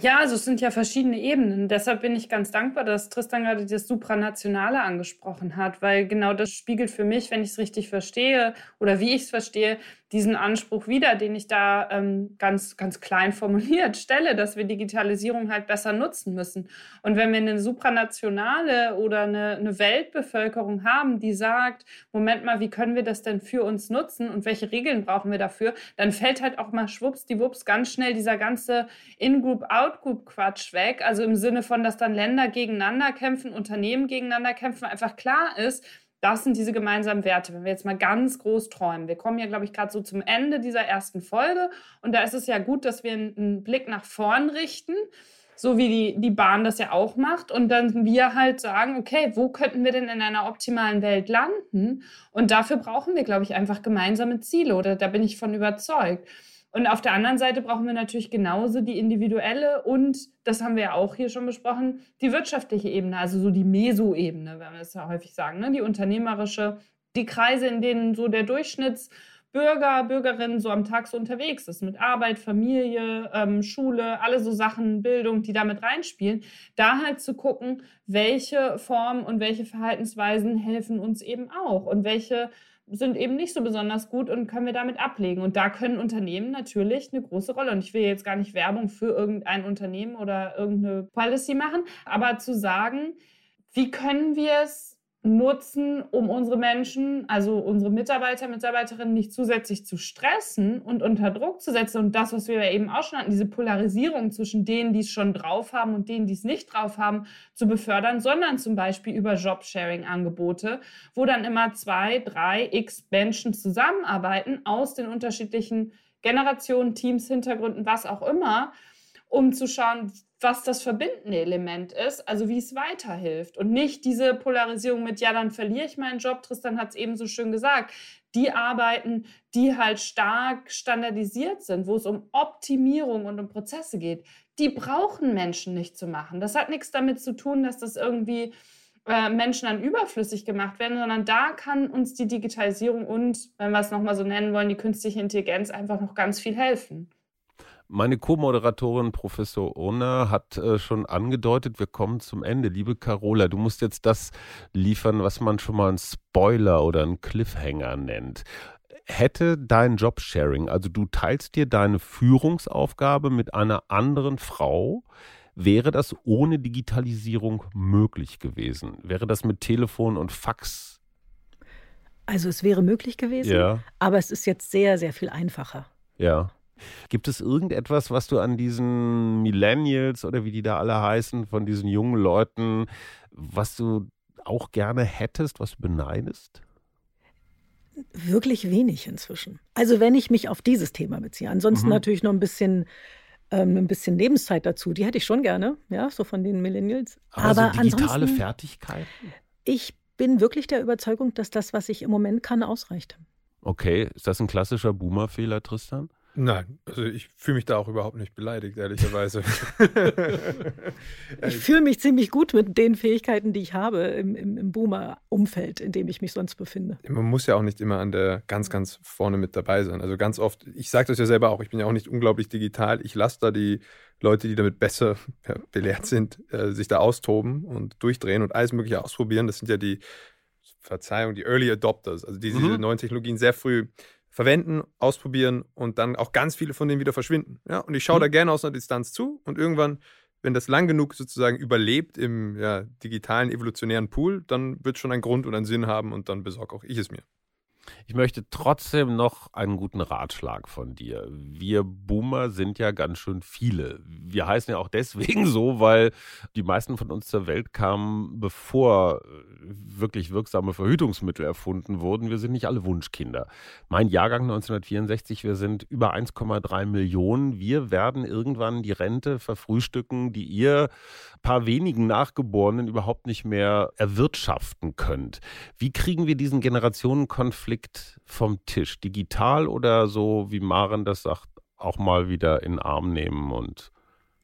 Ja, also es sind ja verschiedene Ebenen. Deshalb bin ich ganz dankbar, dass Tristan gerade das Supranationale angesprochen hat, weil genau das spiegelt für mich, wenn ich es richtig verstehe oder wie ich es verstehe, diesen Anspruch wieder, den ich da ähm, ganz, ganz klein formuliert stelle, dass wir Digitalisierung halt besser nutzen müssen. Und wenn wir eine supranationale oder eine, eine Weltbevölkerung haben, die sagt, Moment mal, wie können wir das denn für uns nutzen und welche Regeln brauchen wir dafür, dann fällt halt auch mal schwuppsdiwupps ganz schnell dieser ganze In-Group-Out-Group-Quatsch weg. Also im Sinne von, dass dann Länder gegeneinander kämpfen, Unternehmen gegeneinander kämpfen, einfach klar ist, das sind diese gemeinsamen Werte. Wenn wir jetzt mal ganz groß träumen. Wir kommen ja, glaube ich, gerade so zum Ende dieser ersten Folge. Und da ist es ja gut, dass wir einen Blick nach vorn richten, so wie die, die Bahn das ja auch macht. Und dann wir halt sagen, okay, wo könnten wir denn in einer optimalen Welt landen? Und dafür brauchen wir, glaube ich, einfach gemeinsame Ziele. Oder da bin ich von überzeugt. Und auf der anderen Seite brauchen wir natürlich genauso die individuelle und, das haben wir ja auch hier schon besprochen, die wirtschaftliche Ebene, also so die Meso-Ebene, wenn wir es ja häufig sagen, ne? die unternehmerische, die Kreise, in denen so der Durchschnittsbürger, Bürgerin so am Tag so unterwegs ist, mit Arbeit, Familie, ähm, Schule, alle so Sachen, Bildung, die damit reinspielen, da halt zu gucken, welche Formen und welche Verhaltensweisen helfen uns eben auch und welche sind eben nicht so besonders gut und können wir damit ablegen. Und da können Unternehmen natürlich eine große Rolle. Und ich will jetzt gar nicht Werbung für irgendein Unternehmen oder irgendeine Policy machen, aber zu sagen, wie können wir es nutzen, um unsere Menschen, also unsere Mitarbeiter, Mitarbeiterinnen nicht zusätzlich zu stressen und unter Druck zu setzen. Und das, was wir eben auch schon hatten, diese Polarisierung zwischen denen, die es schon drauf haben und denen, die es nicht drauf haben, zu befördern, sondern zum Beispiel über Jobsharing-Angebote, wo dann immer zwei, drei x Menschen zusammenarbeiten aus den unterschiedlichen Generationen, Teams, Hintergründen, was auch immer, um zu schauen, was das verbindende Element ist, also wie es weiterhilft und nicht diese Polarisierung mit, ja, dann verliere ich meinen Job, Tristan hat es eben so schön gesagt, die Arbeiten, die halt stark standardisiert sind, wo es um Optimierung und um Prozesse geht, die brauchen Menschen nicht zu machen. Das hat nichts damit zu tun, dass das irgendwie äh, Menschen dann überflüssig gemacht werden, sondern da kann uns die Digitalisierung und, wenn wir es nochmal so nennen wollen, die künstliche Intelligenz einfach noch ganz viel helfen. Meine Co-Moderatorin Professor Urner hat äh, schon angedeutet, wir kommen zum Ende. Liebe Carola, du musst jetzt das liefern, was man schon mal einen Spoiler oder einen Cliffhanger nennt. Hätte dein Jobsharing, also du teilst dir deine Führungsaufgabe mit einer anderen Frau, wäre das ohne Digitalisierung möglich gewesen? Wäre das mit Telefon und Fax? Also es wäre möglich gewesen, ja. aber es ist jetzt sehr, sehr viel einfacher. Ja. Gibt es irgendetwas, was du an diesen Millennials oder wie die da alle heißen, von diesen jungen Leuten, was du auch gerne hättest, was du beneidest? Wirklich wenig inzwischen. Also wenn ich mich auf dieses Thema beziehe. Ansonsten mhm. natürlich noch ein bisschen ähm, ein bisschen Lebenszeit dazu. Die hätte ich schon gerne, ja, so von den Millennials. Aber, Aber so digitale Fertigkeiten? Ich bin wirklich der Überzeugung, dass das, was ich im Moment kann, ausreicht. Okay, ist das ein klassischer Boomer-Fehler, Tristan? Nein, also ich fühle mich da auch überhaupt nicht beleidigt, ehrlicherweise. ich fühle mich ziemlich gut mit den Fähigkeiten, die ich habe im, im, im Boomer-Umfeld, in dem ich mich sonst befinde. Man muss ja auch nicht immer an der ganz, ganz vorne mit dabei sein. Also ganz oft, ich sage das ja selber auch, ich bin ja auch nicht unglaublich digital. Ich lasse da die Leute, die damit besser ja, belehrt sind, äh, sich da austoben und durchdrehen und alles Mögliche ausprobieren. Das sind ja die, Verzeihung, die Early Adopters, also die diese mhm. neuen Technologien sehr früh verwenden, ausprobieren und dann auch ganz viele von denen wieder verschwinden. Ja? Und ich schaue mhm. da gerne aus einer Distanz zu und irgendwann, wenn das lang genug sozusagen überlebt im ja, digitalen evolutionären Pool, dann wird es schon einen Grund und einen Sinn haben und dann besorge auch ich es mir. Ich möchte trotzdem noch einen guten Ratschlag von dir. Wir Boomer sind ja ganz schön viele. Wir heißen ja auch deswegen so, weil die meisten von uns zur Welt kamen, bevor äh, wirklich wirksame Verhütungsmittel erfunden wurden. Wir sind nicht alle Wunschkinder. Mein Jahrgang 1964, wir sind über 1,3 Millionen. Wir werden irgendwann die Rente verfrühstücken, die ihr paar wenigen Nachgeborenen überhaupt nicht mehr erwirtschaften könnt. Wie kriegen wir diesen Generationenkonflikt vom Tisch? Digital oder so, wie Maren das sagt, auch mal wieder in den Arm nehmen und.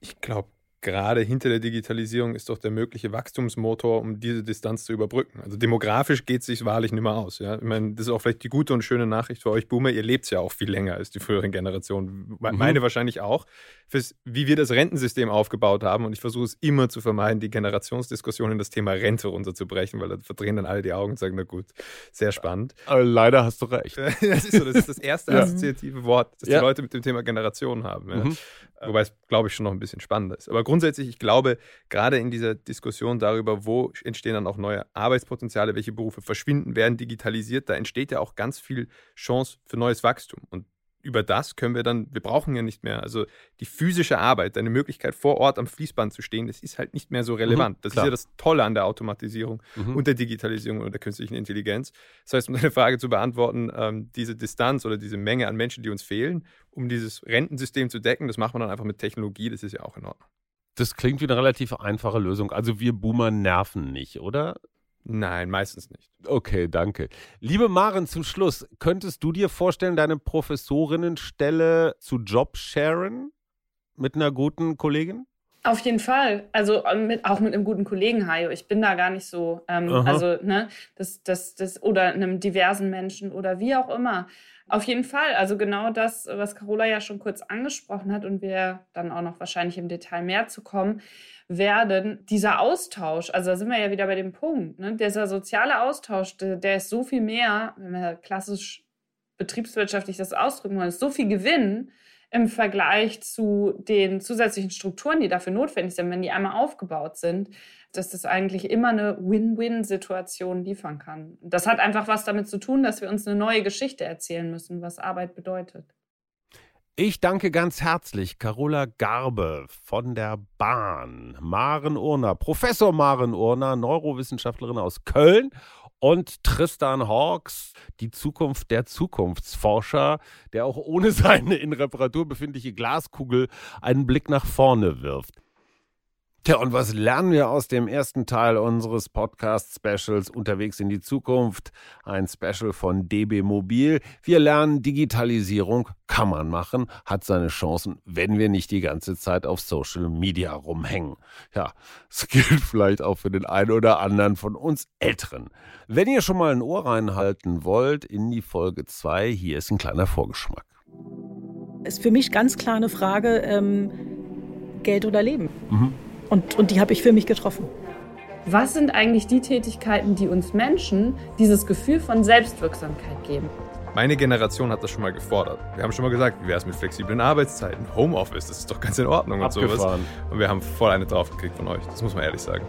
Ich glaube, gerade hinter der Digitalisierung ist doch der mögliche Wachstumsmotor, um diese Distanz zu überbrücken. Also demografisch geht es sich wahrlich nicht mehr aus. Ja? Ich meine, das ist auch vielleicht die gute und schöne Nachricht für euch Boomer. Ihr lebt ja auch viel länger als die früheren Generationen. Mhm. Meine wahrscheinlich auch. Fürs, wie wir das Rentensystem aufgebaut haben. Und ich versuche es immer zu vermeiden, die Generationsdiskussion in das Thema Rente runterzubrechen, weil da verdrehen dann alle die Augen und sagen, na gut, sehr spannend. Aber leider hast du recht. das ist so, das ist das erste assoziative Wort, das ja. die Leute mit dem Thema Generation haben. Ja? Mhm. Wobei es, glaube ich, schon noch ein bisschen spannender ist. Aber grundsätzlich, ich glaube, gerade in dieser Diskussion darüber, wo entstehen dann auch neue Arbeitspotenziale, welche Berufe verschwinden, werden digitalisiert, da entsteht ja auch ganz viel Chance für neues Wachstum. Und über das können wir dann, wir brauchen ja nicht mehr, also die physische Arbeit, deine Möglichkeit vor Ort am Fließband zu stehen, das ist halt nicht mehr so relevant. Mhm, das ist ja das Tolle an der Automatisierung mhm. und der Digitalisierung und der künstlichen Intelligenz. Das heißt, um deine Frage zu beantworten, ähm, diese Distanz oder diese Menge an Menschen, die uns fehlen, um dieses Rentensystem zu decken, das macht man dann einfach mit Technologie, das ist ja auch in Ordnung. Das klingt wie eine relativ einfache Lösung. Also wir Boomer nerven nicht, oder? Nein, meistens nicht. Okay, danke. Liebe Maren, zum Schluss, könntest du dir vorstellen, deine Professorinnenstelle zu Jobsharen mit einer guten Kollegin? Auf jeden Fall. Also äh, mit, auch mit einem guten Kollegen, Hajo. Ich bin da gar nicht so, ähm, also, ne, das, das, das, oder einem diversen Menschen oder wie auch immer. Auf jeden Fall. Also genau das, was Carola ja schon kurz angesprochen hat und wir dann auch noch wahrscheinlich im Detail mehr zu kommen werden, dieser Austausch, also da sind wir ja wieder bei dem Punkt, ne? dieser soziale Austausch, der, der ist so viel mehr, wenn wir klassisch betriebswirtschaftlich das ausdrücken wollen, ist so viel Gewinn, im Vergleich zu den zusätzlichen Strukturen, die dafür notwendig sind, wenn die einmal aufgebaut sind, dass das eigentlich immer eine Win-Win-Situation liefern kann. Das hat einfach was damit zu tun, dass wir uns eine neue Geschichte erzählen müssen, was Arbeit bedeutet. Ich danke ganz herzlich Carola Garbe von der Bahn, Maren Urner, Professor Maren Urner, Neurowissenschaftlerin aus Köln und Tristan Hawks, die Zukunft der Zukunftsforscher, der auch ohne seine in Reparatur befindliche Glaskugel einen Blick nach vorne wirft. Tja, und was lernen wir aus dem ersten Teil unseres Podcast-Specials Unterwegs in die Zukunft? Ein Special von DB Mobil. Wir lernen, Digitalisierung kann man machen, hat seine Chancen, wenn wir nicht die ganze Zeit auf Social Media rumhängen. Ja, es gilt vielleicht auch für den einen oder anderen von uns Älteren. Wenn ihr schon mal ein Ohr reinhalten wollt in die Folge 2, hier ist ein kleiner Vorgeschmack. Ist für mich ganz klar eine Frage, ähm, Geld oder Leben. Mhm. Und, und die habe ich für mich getroffen. Was sind eigentlich die Tätigkeiten, die uns Menschen dieses Gefühl von Selbstwirksamkeit geben? Meine Generation hat das schon mal gefordert. Wir haben schon mal gesagt, wie wäre es mit flexiblen Arbeitszeiten, Homeoffice, das ist doch ganz in Ordnung Abgefahren. und sowas. Und wir haben voll eine draufgekriegt von euch, das muss man ehrlich sagen.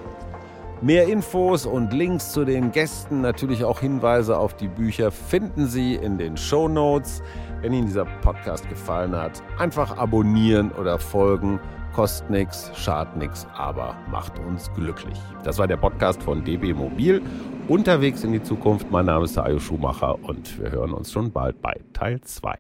Mehr Infos und Links zu den Gästen, natürlich auch Hinweise auf die Bücher finden Sie in den Show Notes. Wenn Ihnen dieser Podcast gefallen hat, einfach abonnieren oder folgen kostet nichts, schadet nichts, aber macht uns glücklich. Das war der Podcast von DB Mobil. Unterwegs in die Zukunft. Mein Name ist Ayo Schumacher und wir hören uns schon bald bei Teil 2.